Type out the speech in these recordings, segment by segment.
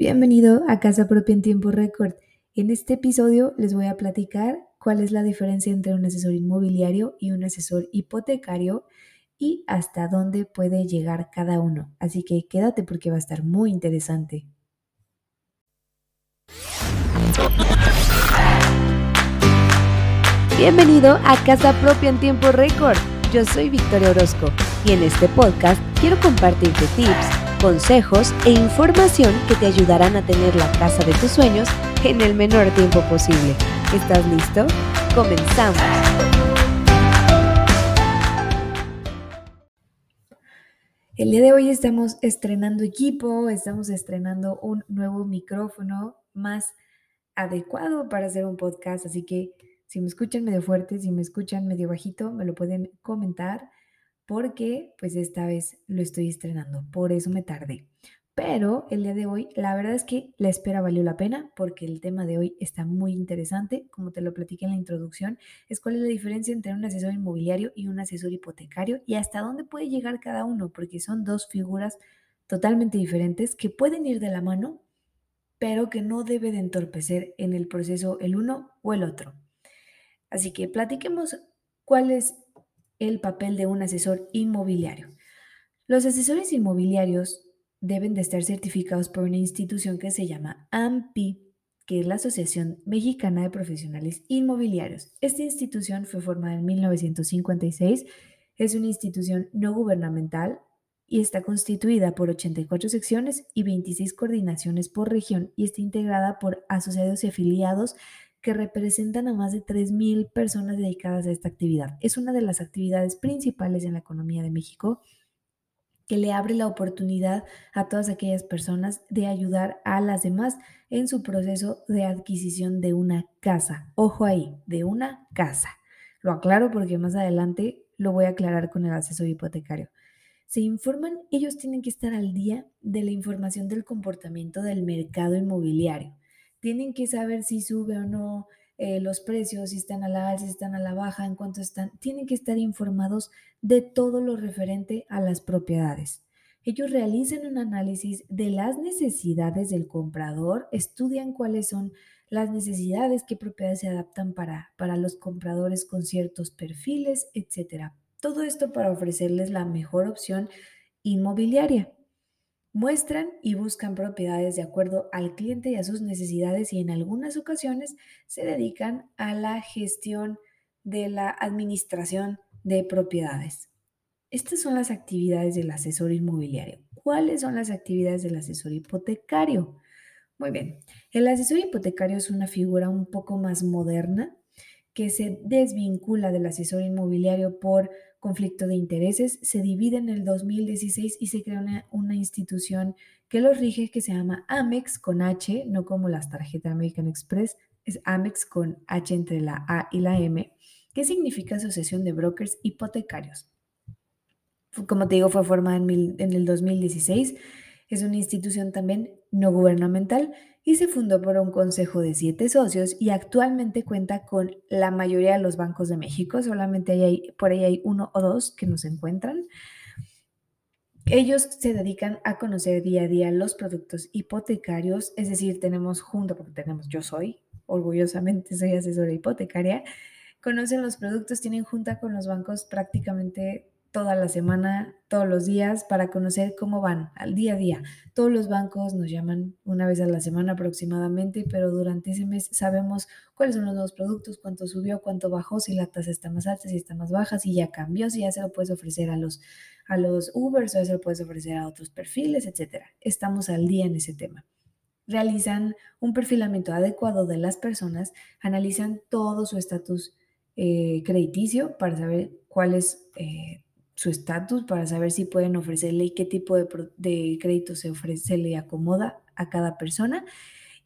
Bienvenido a Casa Propia en Tiempo Récord. En este episodio les voy a platicar cuál es la diferencia entre un asesor inmobiliario y un asesor hipotecario y hasta dónde puede llegar cada uno. Así que quédate porque va a estar muy interesante. Bienvenido a Casa Propia en Tiempo Récord. Yo soy Victoria Orozco y en este podcast quiero compartirte tips consejos e información que te ayudarán a tener la casa de tus sueños en el menor tiempo posible. ¿Estás listo? Comenzamos. El día de hoy estamos estrenando equipo, estamos estrenando un nuevo micrófono más adecuado para hacer un podcast, así que si me escuchan medio fuerte, si me escuchan medio bajito, me lo pueden comentar porque pues esta vez lo estoy estrenando, por eso me tardé. Pero el día de hoy, la verdad es que la espera valió la pena porque el tema de hoy está muy interesante. Como te lo platiqué en la introducción, es cuál es la diferencia entre un asesor inmobiliario y un asesor hipotecario y hasta dónde puede llegar cada uno, porque son dos figuras totalmente diferentes que pueden ir de la mano, pero que no debe de entorpecer en el proceso el uno o el otro. Así que platiquemos cuál es el papel de un asesor inmobiliario. Los asesores inmobiliarios deben de estar certificados por una institución que se llama AMPI, que es la Asociación Mexicana de Profesionales Inmobiliarios. Esta institución fue formada en 1956, es una institución no gubernamental y está constituida por 84 secciones y 26 coordinaciones por región y está integrada por asociados y afiliados que representan a más de 3.000 personas dedicadas a esta actividad. Es una de las actividades principales en la economía de México que le abre la oportunidad a todas aquellas personas de ayudar a las demás en su proceso de adquisición de una casa. Ojo ahí, de una casa. Lo aclaro porque más adelante lo voy a aclarar con el asesor hipotecario. Se informan, ellos tienen que estar al día de la información del comportamiento del mercado inmobiliario tienen que saber si sube o no eh, los precios, si están a la alza, si están a la baja, en cuánto están. Tienen que estar informados de todo lo referente a las propiedades. Ellos realizan un análisis de las necesidades del comprador, estudian cuáles son las necesidades, qué propiedades se adaptan para, para los compradores con ciertos perfiles, etc. Todo esto para ofrecerles la mejor opción inmobiliaria. Muestran y buscan propiedades de acuerdo al cliente y a sus necesidades y en algunas ocasiones se dedican a la gestión de la administración de propiedades. Estas son las actividades del asesor inmobiliario. ¿Cuáles son las actividades del asesor hipotecario? Muy bien, el asesor hipotecario es una figura un poco más moderna que se desvincula del asesor inmobiliario por conflicto de intereses, se divide en el 2016 y se crea una, institución que los rige que se llama Amex con H, no como las tarjetas American Express, es Amex con H entre la A y la M, que significa Asociación de Brokers Hipotecarios. Como te digo, fue formada en, en el 2016, es una institución también no gubernamental y se fundó por un consejo de siete socios y actualmente cuenta con la mayoría de los bancos de México, solamente hay, por ahí hay uno o dos que nos encuentran. Ellos se dedican a conocer día a día los productos hipotecarios, es decir, tenemos junto, porque tenemos, yo soy, orgullosamente soy asesora hipotecaria, conocen los productos, tienen junta con los bancos prácticamente toda la semana, todos los días, para conocer cómo van al día a día. Todos los bancos nos llaman una vez a la semana aproximadamente, pero durante ese mes sabemos cuáles son los nuevos productos, cuánto subió, cuánto bajó, si la tasa está más alta, si está más baja, si ya cambió, si ya se lo puedes ofrecer a los, a los Ubers o ya se lo puedes ofrecer a otros perfiles, etc. Estamos al día en ese tema realizan un perfilamiento adecuado de las personas, analizan todo su estatus eh, crediticio para saber cuál es eh, su estatus para saber si pueden ofrecerle y qué tipo de, crédito se ofrece, le acomoda a cada persona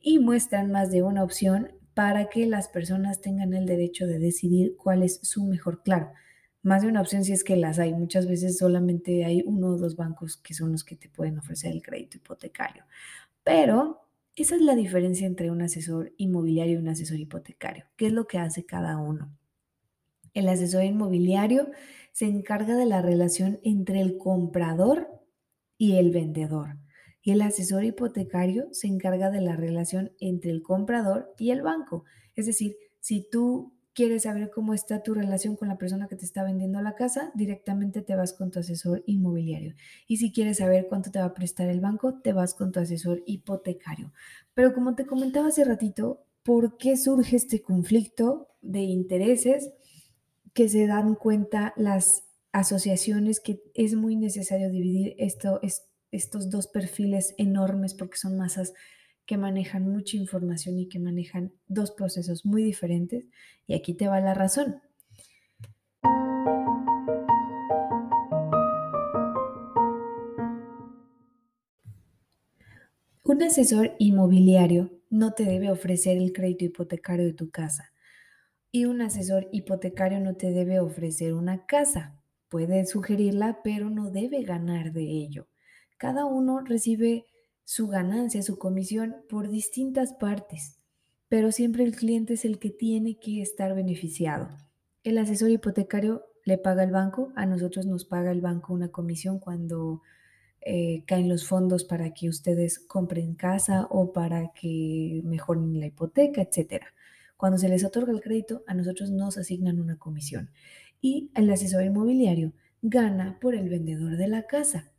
y muestran más de una opción para que las personas tengan el derecho de decidir cuál es su mejor, claro. Más de una opción si es que las hay. Muchas veces solamente hay uno o dos bancos que son los que te pueden ofrecer el crédito hipotecario. Pero esa es la diferencia entre un asesor inmobiliario y un asesor hipotecario. ¿Qué es lo que hace cada uno? El asesor inmobiliario se encarga de la relación entre el comprador y el vendedor. y el asesor hipotecario se encarga de la relación entre el comprador y el banco. Es decir, si tú quieres saber cómo está tu relación con la persona que te está vendiendo la casa, directamente te vas con tu asesor inmobiliario. Y si quieres saber cuánto te va a prestar el banco, te vas con tu asesor hipotecario. Pero como te comentaba hace ratito, ¿por qué surge este conflicto de intereses que se dan cuenta las asociaciones que es muy necesario dividir esto, estos dos perfiles enormes porque son masas que manejan mucha información y que manejan dos procesos muy diferentes. Y aquí te va la razón. Un asesor inmobiliario no te debe ofrecer el crédito hipotecario de tu casa y un asesor hipotecario no te debe ofrecer una casa. Puede sugerirla, pero no debe ganar de ello. Cada uno recibe su ganancia, su comisión por distintas partes, pero siempre el cliente es el que tiene que estar beneficiado. El asesor hipotecario le paga al banco, a nosotros nos paga el banco una comisión cuando eh, caen los fondos para que ustedes compren casa o para que mejoren la hipoteca, etc. Cuando se les otorga el crédito, a nosotros nos asignan una comisión y el asesor inmobiliario gana por el vendedor de la casa.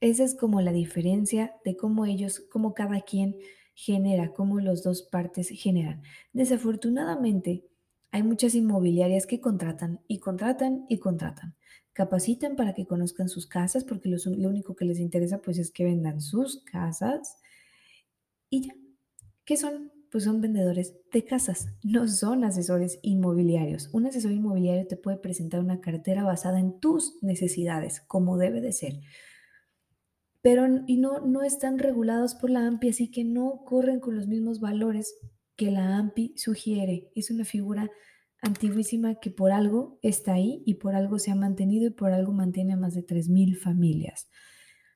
Esa es como la diferencia de cómo ellos, cómo cada quien genera, cómo los dos partes generan. Desafortunadamente, hay muchas inmobiliarias que contratan y contratan y contratan. Capacitan para que conozcan sus casas porque lo, único que les interesa pues es que vendan sus casas y ya. ¿Qué son? Pues son vendedores de casas, no son asesores inmobiliarios. Un asesor inmobiliario te puede presentar una cartera basada en tus necesidades, como debe de ser pero y no, no están regulados por la AMPI, así que no corren con los mismos valores que la AMPI sugiere. Es una figura antiguísima que por algo está ahí y por algo se ha mantenido y por algo mantiene a más de 3.000 familias.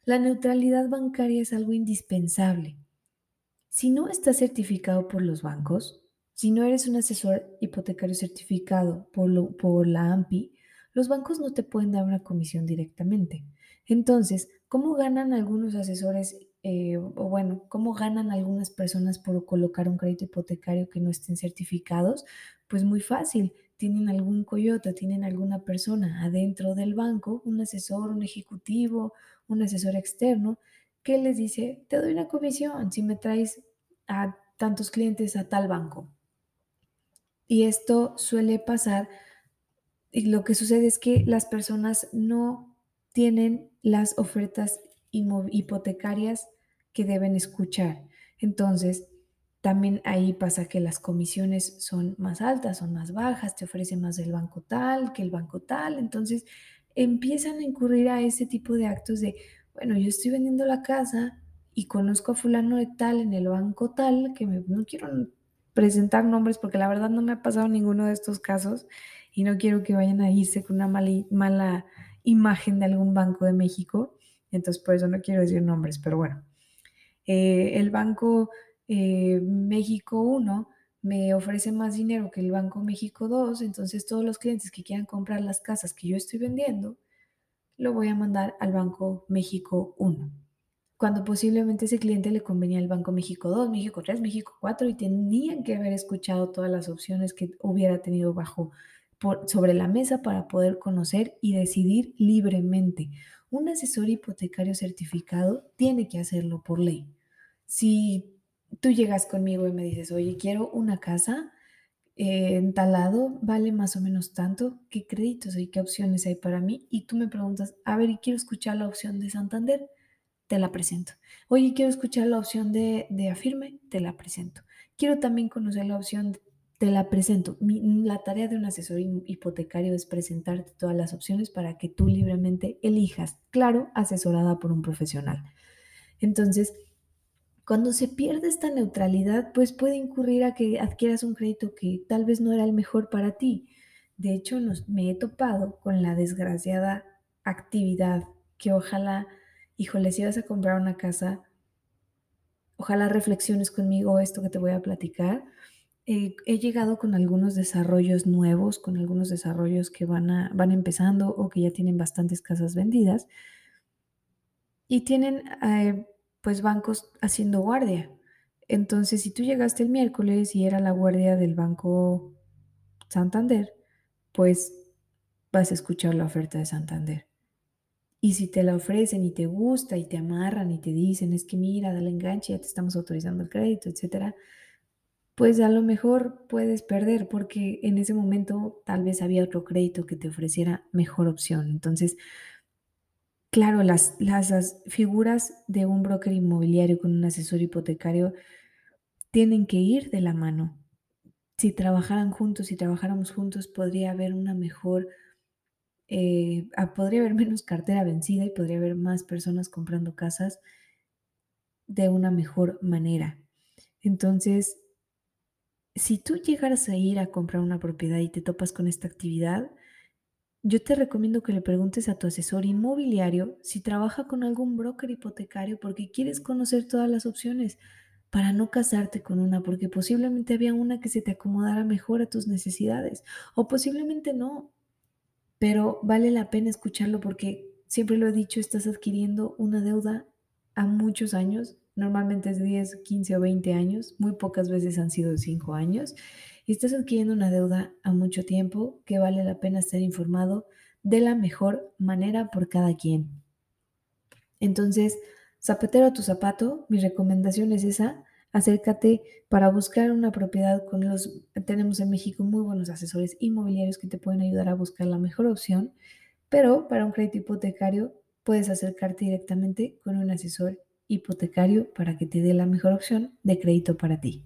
La neutralidad bancaria es algo indispensable. Si no estás certificado por los bancos, si no eres un asesor hipotecario certificado por, la AMPI, los bancos no te pueden dar una comisión directamente. Entonces, ¿cómo ganan algunos asesores eh, o bueno, cómo ganan algunas personas por colocar un crédito hipotecario que no estén certificados? Pues muy fácil, tienen algún coyote, tienen alguna persona adentro del banco, un asesor, un ejecutivo, un asesor externo, que les dice, te doy una comisión si me traes a tantos clientes a tal banco. Y esto suele pasar, y lo que sucede es que las personas no tienen las ofertas hipotecarias que deben escuchar. Entonces, también ahí pasa que las comisiones son más altas, son más bajas, te ofrece más el banco tal que el banco tal. Entonces, empiezan a incurrir a ese tipo de actos de, bueno, yo estoy vendiendo la casa y conozco a fulano de tal en el banco tal, que no quiero presentar nombres porque la verdad no me ha pasado ninguno de estos casos y no quiero que vayan a irse con una mala, mala imagen de algún banco de México, entonces por eso no quiero decir nombres, pero bueno, eh, el Banco eh, México 1 me ofrece más dinero que el Banco México 2, entonces todos los clientes que quieran comprar las casas que yo estoy vendiendo, lo voy a mandar al Banco México 1. Cuando posiblemente ese cliente le convenía al Banco México 2, México 3, México 4 y tenían que haber escuchado todas las opciones que hubiera tenido bajo sobre la mesa para poder conocer y decidir libremente. Un asesor hipotecario certificado tiene que hacerlo por ley. Si tú llegas conmigo y me dices, oye, quiero una casa eh, en tal lado, vale más o menos tanto, ¿qué créditos hay, qué opciones hay para mí? Y tú me preguntas, a ver, y quiero escuchar la opción de Santander, te la presento. Oye, quiero escuchar la opción de, de Afirme, te la presento. Quiero también conocer la opción te la presento. la tarea de un asesor hipotecario es presentarte todas las opciones para que tú libremente elijas, claro, asesorada por un profesional. Entonces, cuando se pierde esta neutralidad, pues puede incurrir a que adquieras un crédito que tal vez no era el mejor para ti. De hecho, me he topado con la desgraciada actividad que ojalá, híjole, si vas a comprar una casa, ojalá reflexiones conmigo esto que te voy a platicar eh, he llegado con algunos desarrollos nuevos, con algunos desarrollos que van, a, van empezando o que ya tienen bastantes casas vendidas. y tienen eh, pues bancos haciendo guardia. Entonces, si tú llegaste el miércoles y era la guardia del Banco Santander, pues vas a escuchar la oferta de Santander. Y si te la ofrecen y te gusta y te amarran y te dicen, es que mira, dale enganche, ya te estamos autorizando el crédito, etcétera, pues a lo mejor puedes perder porque en ese momento tal vez había otro crédito que te ofreciera mejor opción. Entonces, claro, las, las, figuras de un broker inmobiliario con un asesor hipotecario tienen que ir de la mano. Si trabajaran juntos, si trabajáramos juntos, podría haber una mejor, eh, ah, podría haber menos cartera vencida y podría haber más personas comprando casas de una mejor manera. Entonces, si tú llegaras a ir a comprar una propiedad y te topas con esta actividad, yo te recomiendo que le preguntes a tu asesor inmobiliario si trabaja con algún broker hipotecario porque quieres conocer todas las opciones para no casarte con una, porque posiblemente había una que se te acomodara mejor a tus necesidades o posiblemente no, pero vale la pena escucharlo porque siempre lo he dicho, estás adquiriendo una deuda a muchos años Normalmente es 10, 15 o 20 años, muy pocas veces han sido 5 años. Y estás adquiriendo una deuda a mucho tiempo que vale la pena estar informado de la mejor manera por cada quien. Entonces, zapatero a tu zapato, mi recomendación es esa. Acércate para buscar una propiedad con los... Tenemos en México muy buenos asesores inmobiliarios que te pueden ayudar a buscar la mejor opción, pero para un crédito hipotecario puedes acercarte directamente con un asesor hipotecario para que te dé la mejor opción de crédito para ti.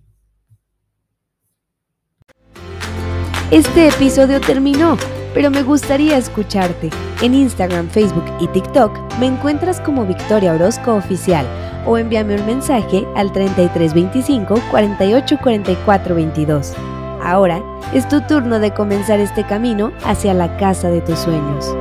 Este episodio terminó, pero me gustaría escucharte. En Instagram, Facebook y TikTok me encuentras como Victoria Orozco Oficial o envíame un mensaje al 3325 48 44 22. Ahora es tu turno de comenzar este camino hacia la casa de tus sueños.